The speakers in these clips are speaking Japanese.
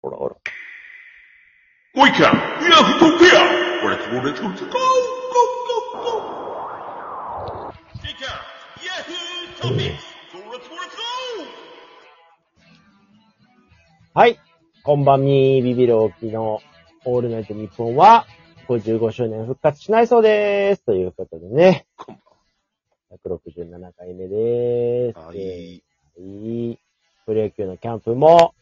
ほらほら。はい。こんばんに。ビビる大きのオールナイト日本は55周年復活しないそうでーす。ということでね。こんばんは。167回目でーす。はい。いい。プロ野球のキャンプも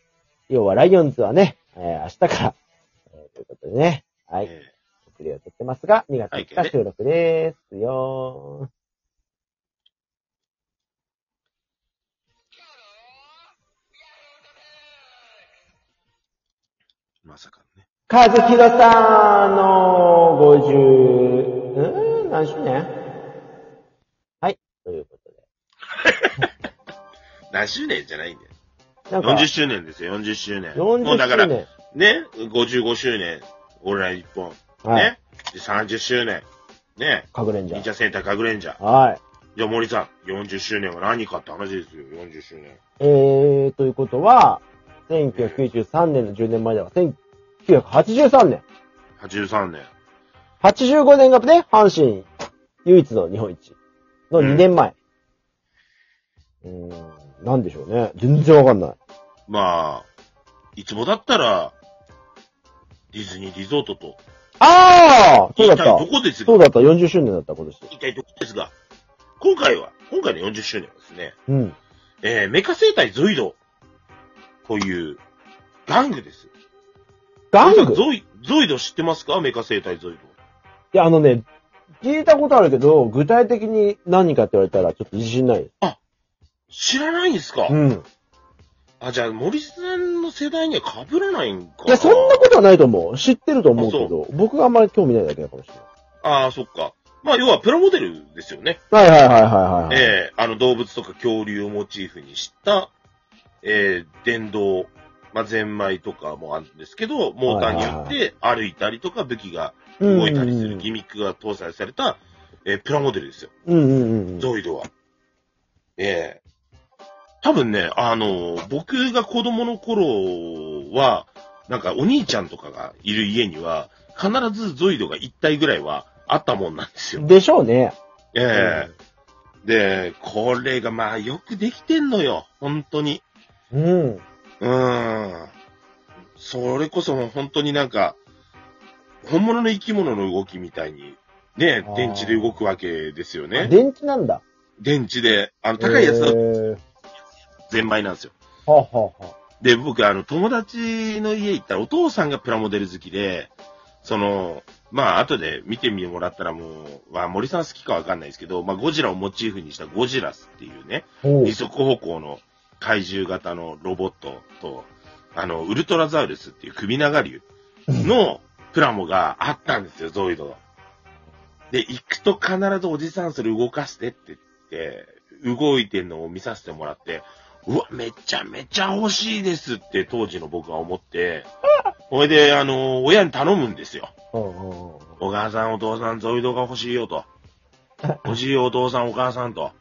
要はライオンズはね、えー明日から、えーということでね、はい。え送りを取ってますが、2月はい5日収録ですよーまさかのね。和弘さんの50、うーん、何周年？はい。ということで。何周年じゃないんだよ。なんか、40周年ですよ、40周年。40もうだから、周ね、年。55周年、オールナイト日本。はい。ね。で30周年。ね。かぐれんじゃ忍者センターかぐれんじゃ。はい。じゃあ森さん、40周年は何かって話ですよ、40周年。えー、ということは、1993年の10年前では、1983年。83年。85年がね、阪神唯一の日本一の2年前。うーん、なんでしょうね。全然わかんない。まあ、いつもだったら、ディズニーリゾートと、ああそうだっ一体どた。こですが、そうだった。40周年だった、今年。一体どこですが、今回は、今回の40周年はですね、うん。えー、メカ生態ゾイドという、玩具です。玩具？いゾイ、ゾイド知ってますか？メカ生態ゾイド。や、あのね、聞いたことあるけど、具体的に何かって言われたら、ちょっと自信ない。知らないんですか、うん。あ、じゃあ、森さんの世代には被らないんかいや、そんなことはないと思う。知ってると思うけど、僕があんまり興味ないだけだかもしれない。ああ、そっか。まあ、要はプラモデルですよね。はいはいはいはいはい。ええあの動物とか恐竜をモチーフにした、ええ電動、まあ、ゼンマイとかもあるんですけど、モーターによって歩いたりとか武器が動いたりするギミックが搭載された、えープラモデルですよ。うんうんうんうん。ゾイドは。ええ多分ね、あの、僕が子供の頃は、なんかお兄ちゃんとかがいる家には、必ずゾイドが1体ぐらいはあったもんなんですよ。でしょうね。ええで、これがまあよくできてんのよ。本当に。うん。うーん。それこそ本当になんか、本物の生き物の動きみたいに、ね電池で動くわけですよね。電池なんだ。電池で、あの、高いやつだとへーゼンマイなんですよ。はあ、はあはあ、で、僕、あの、友達の家行ったらお父さんがプラモデル好きで、その、まあ、後で見てみてもらったらもう、まあ、森さん好きかわかんないですけど、まあ、ゴジラをモチーフにしたゴジラスっていうね、二足歩行の怪獣型のロボットと、あの、ウルトラザウルスっていう首長竜の プラモがあったんですよ、ゾイド。で、行くと必ずおじさんそれ動かしてって言って、動いてんのを見させてもらって、うわ、めちゃめちゃ欲しいですって当時の僕は思って、ほいで、あの、親に頼むんですよ。お母さん、お父さん、ゾイドが欲しいよと。欲しいよ、お父さん、お母さんと。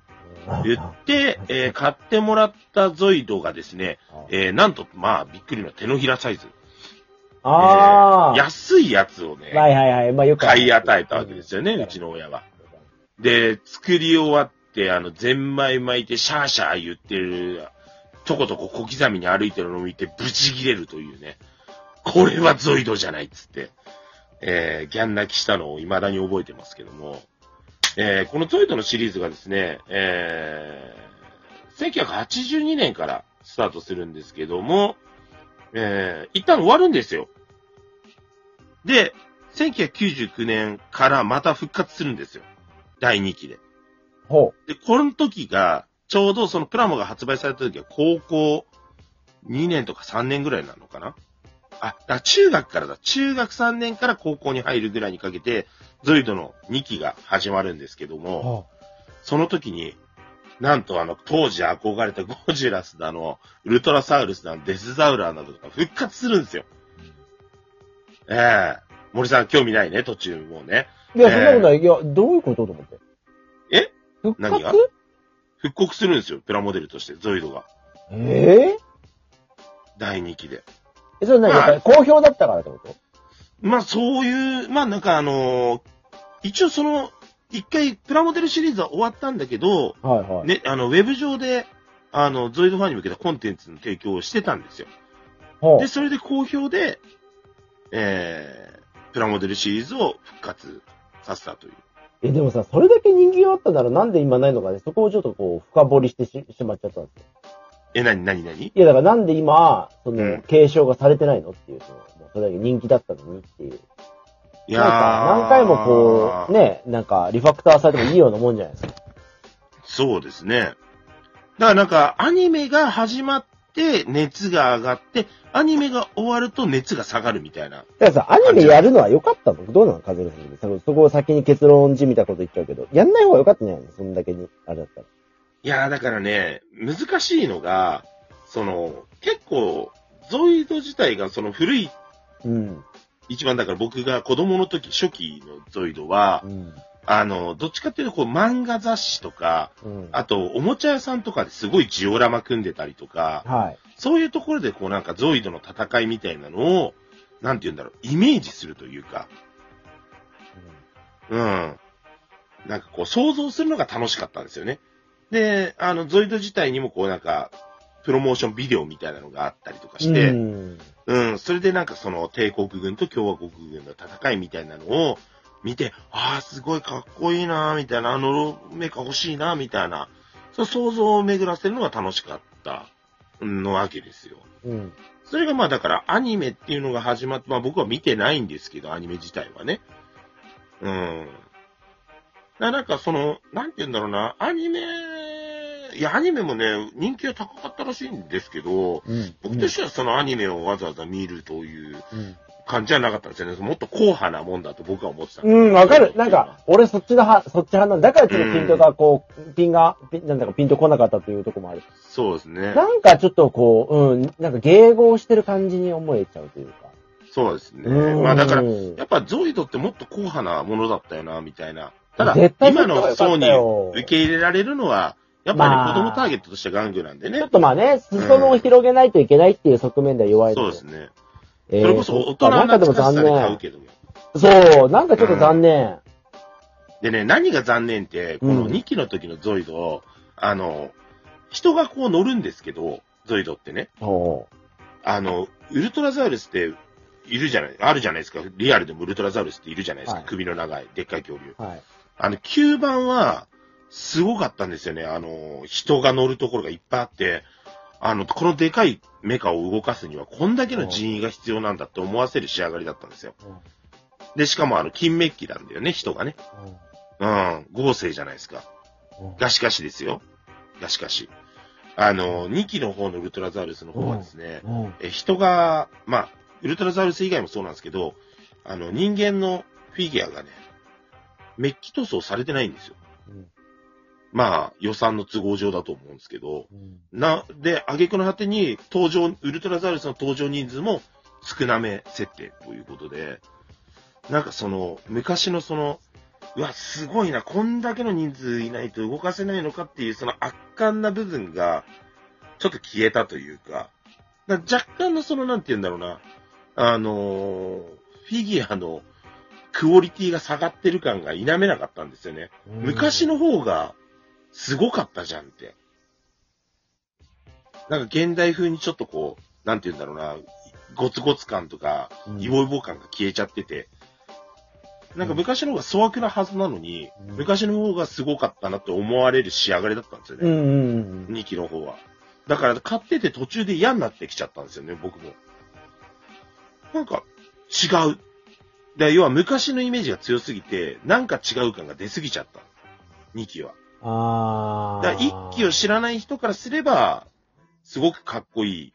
言って、えー買ってもらったゾイドがですね、えーなんと、まあ、びっくりの手のひらサイズ。ああ、えー安いやつをね、はいはいはい。まあよく買い与えたわけですよね、うちの親は。で、作り終わって、あの、ゼンマイ巻いてシャーシャー言ってる、ちょこちょこ小刻みに歩いてるのを見てブチギレるというね、これはゾイドじゃないっつって、えー、ギャン泣きしたのを未だに覚えてますけども、えー、このゾイドのシリーズがですね、えー、1982年からスタートするんですけども、えー、一旦終わるんですよ。で、1999年からまた復活するんですよ。第2期で。ほで、この時が、ちょうどそのプラモが発売された時は高校2年とか3年ぐらいなのかな？あ、だ中学からだ。中学3年から高校に入るぐらいにかけて、ゾイドの2期が始まるんですけどう。も、はその時に、なんとあの、当時憧れたゴジラスだの、ウルトラサウルスだの、デスザウラーなどが復活するんですよ。ええ森さん興味ないね、途中もうね。いや、そんなことない。いや、どういうことと思って？え？復何が？活復刻するんですよ、プラモデルとして、ゾイドが。ええ第2期で。え、それ何？やっぱり好評だったからってこと？まあそういう、まあなんかあのー一応その、一回プラモデルシリーズは終わったんだけど、はいはい。ね、あの、ウェブ上で、あの、ゾイドファンに向けたコンテンツの提供をしてたんですよ。ほうで、それで好評で、えー、プラモデルシリーズを復活させたという。え、でもさ、それだけ人気があったならなんで今ないのかね、そこをちょっとこう、深掘りしてししまっちゃったんですよ。え、なになになに？いや、だからなんで今、その、うん継承がされてないのっていう、その、もうそれだけ人気だったのにっていう。いなんか、何回もこう、ね、なんか、リファクターされてもいいようなもんじゃないですか。そうですね。だからなんか、アニメが始まって、熱が上がって、アニメが終わると熱が下がるみたいな。だからさ、アニメやるのは良かったの？どうなのカズレさんそこを先に結論じみたこと言っちゃうけど、やんない方が良かったんじゃないの？そんだけに、あれだったら。いやーだからね、難しいのが、その、結構、ゾイド自体がその古い、うん。一番だから僕が子供の時、初期のゾイドはう、ん。あの、どっちかっていうとこう漫画雑誌とか、うん。あと、おもちゃ屋さんとかですごいジオラマ組んでたりとか、はい。そういうところでこうなんかゾイドの戦いみたいなのを、なんて言うんだろう、イメージするというか、うん。なんかこう想像するのが楽しかったんですよね。で、あの、ゾイド自体にもこうなんか、プロモーションビデオみたいなのがあったりとかして、ううん、ん。それでなんかその帝国軍と共和国軍の戦いみたいなのを見て、ああ、すごいかっこいいなみたいな、あのメカ欲しいなみたいな、その想像を巡らせるのが楽しかったのわけですよ。うん。それがまあだからアニメっていうのが始まって、まあ僕は見てないんですけど、アニメ自体はね。うん。だなんかその、なんて言うんだろうな、アニメ、いやアニメもね、人気が高かったらしいんですけど、うん。僕としてはそのアニメをわざわざ見るといううん。感じじゃなかったんですよね。もっと硬派なもんだと僕は思ってた。うん、わかる。なんか、俺そっちの派、そっち派なんだ。だからちょっとピントがこう、ピンが、ピンなんだかピンとこなかったというところもある。そうですね。なんかちょっとこう、うん、なんか迎合してる感じに思えちゃうというか。そうですね。うんまあだから、やっぱゾイドってもっと硬派なものだったよな、みたいな。ただ、絶対今の層に受け入れられるのは、やっぱり、ねまあ子供ターゲットとして玩具なんでねちょっ。とまあね、裾野を広げないといけないっていう側面では弱いそうですね。えーそれこそ大人なんかしさで買う念。けども。そう、なんかちょっと残念。でね、何が残念って、このうん2期の時のゾイド、あの、人がこう乗るんですけど、ゾイドってね。そあの、ウルトラザウルスっているじゃない、あるじゃないですか。リアルでもウルトラザウルスっているじゃないですか。はい首の長い、でっかい恐竜。う。はい。あの、吸盤は、すごかったんですよね。あの、人が乗るところがいっぱいあって、あの、このでかいメカを動かすには、こんだけの人員が必要なんだって思わせる仕上がりだったんですよ。で、しかもあの、金メッキなんだよね、人がね。うん、合成じゃないですか。うんがしかしですよ。がしかし。あの、2期の方のウルトラザウルスの方はですね、うん。え人が、まあ、ウルトラザウルス以外もそうなんですけど、あの、人間のフィギュアがね、メッキ塗装されてないんですよ。うんまあ、予算の都合上だと思うんですけど、うんな、で、挙句の果てに、登場、ウルトラザウルスの登場人数も少なめ設定ということで、なんかその、昔のその、うわ、すごいな、こんだけの人数いないと動かせないのかっていう、その圧巻な部分が、ちょっと消えたというか、だから若干のその、なんて言うんだろうな、あのーフィギュアのクオリティが下がってる感が否めなかったんですよね。昔の方がすごかったじゃんって。なんか現代風にちょっとこう、なんて言うんだろうな、ゴツゴツ感とか、うんイボイボ感が消えちゃってて、なんか昔の方が粗悪なはずなのに、うん昔の方がすごかったなって思われる仕上がりだったんですよね。うんうんうん。2期の方は。だから買ってて途中で嫌になってきちゃったんですよね、僕も。なんか、違う。で要は昔のイメージが強すぎて、なんか違う感が出すぎちゃった。2期は。ああ。だから1期を知らない人からすれば、すごくかっこいい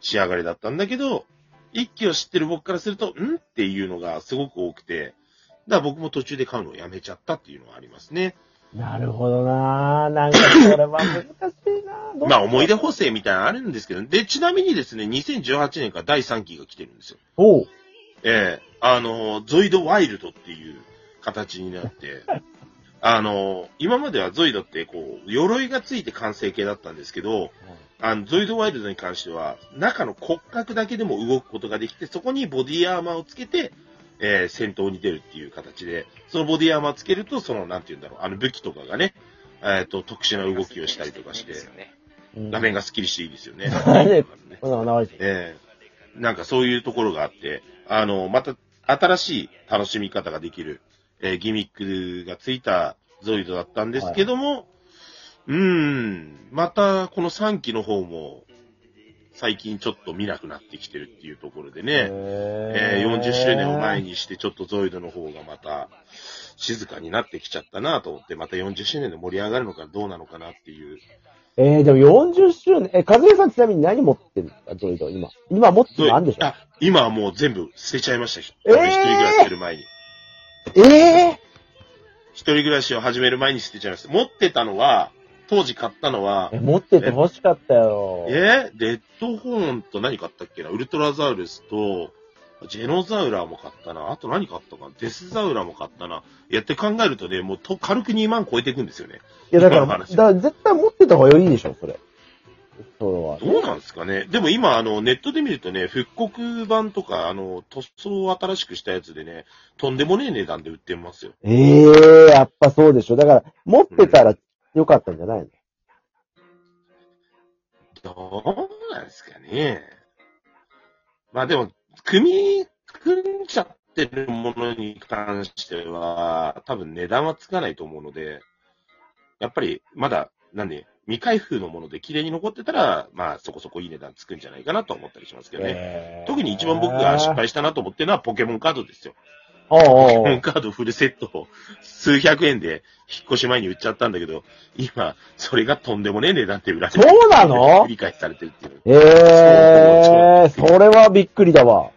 仕上がりだったんだけど、1期を知ってる僕からすると、ん？っていうのがすごく多くて、だから僕も途中で買うのをやめちゃったっていうのはありますね。なるほどななんかそれは難しいなまあ思い出補正みたいなのあるんですけど、で、ちなみにですね、2018年から第3期が来てるんですよ。おう。ええあの、ゾイドワイルドっていう形になって、あの、今まではゾイドってこう、鎧がついて完成形だったんですけど、あの、ゾイドワイルドに関しては、中の骨格だけでも動くことができて、そこにボディアーマーをつけて、えー戦闘に出るっていう形で、そのボディアーマーつけると、その、なんて言うんだろう、あの武器とかがね、えっ、と、特殊な動きをしたりとかして画面がスッキリしていいですよね。えなんかそういうところがあって、あの、また新しい楽しみ方ができる、えーギミックがついたゾイドだったんですけども、うーん、またこの3期の方も、最近ちょっと見なくなってきてるっていうところでね、えへー40周年を前にしてちょっとゾイドの方がまた静かになってきちゃったなと思って、また40周年で盛り上がるのかどうなのかなっていう。えー、でも40周年、え、和江さんちなみに何持ってる？んですかゾイド、今。今持ってるのあるんでしょあ、今はもう全部捨てちゃいました。えー一人暮らしする前に。ええ一人暮らしを始める前に捨てちゃいました。持ってたのは、当時買ったのは持ってて欲しかったよ。えレッドホーンと何買ったっけな？ウルトラザウルスと、ジェノザウラーも買ったな。あと何買ったかな？デスザウラーも買ったな。いやって考えるとね、もうと軽く2万超えていくんですよね。いや、だから、今の話だから絶対持ってた方がいいでしょ、それ。どうなんですかねでも今、あの、ネットで見るとね、復刻版とか、あの、塗装を新しくしたやつでね、とんでもねえ値段で売ってますよ。ええやっぱそうでしょ。だから、持ってたらよかったんじゃないの、どうなんですかね。まあでも、組み、組んじゃってるものに関しては、多分値段はつかないと思うので、やっぱりまだ、なんで、未開封のもので綺麗に残ってたら、まあそこそこいい値段つくんじゃないかなと思ったりしますけどね。えー特に一番僕が失。敗したなと思ってるのはポケモンカードですよ。おうポおうおうケモンカードフルセットを数百円で引っ越し前に売っちゃったんだけど、今、それがとんでもねえ値段で売られてるそうなの？理解されてるっていう。ええー、それはびっくりだわ。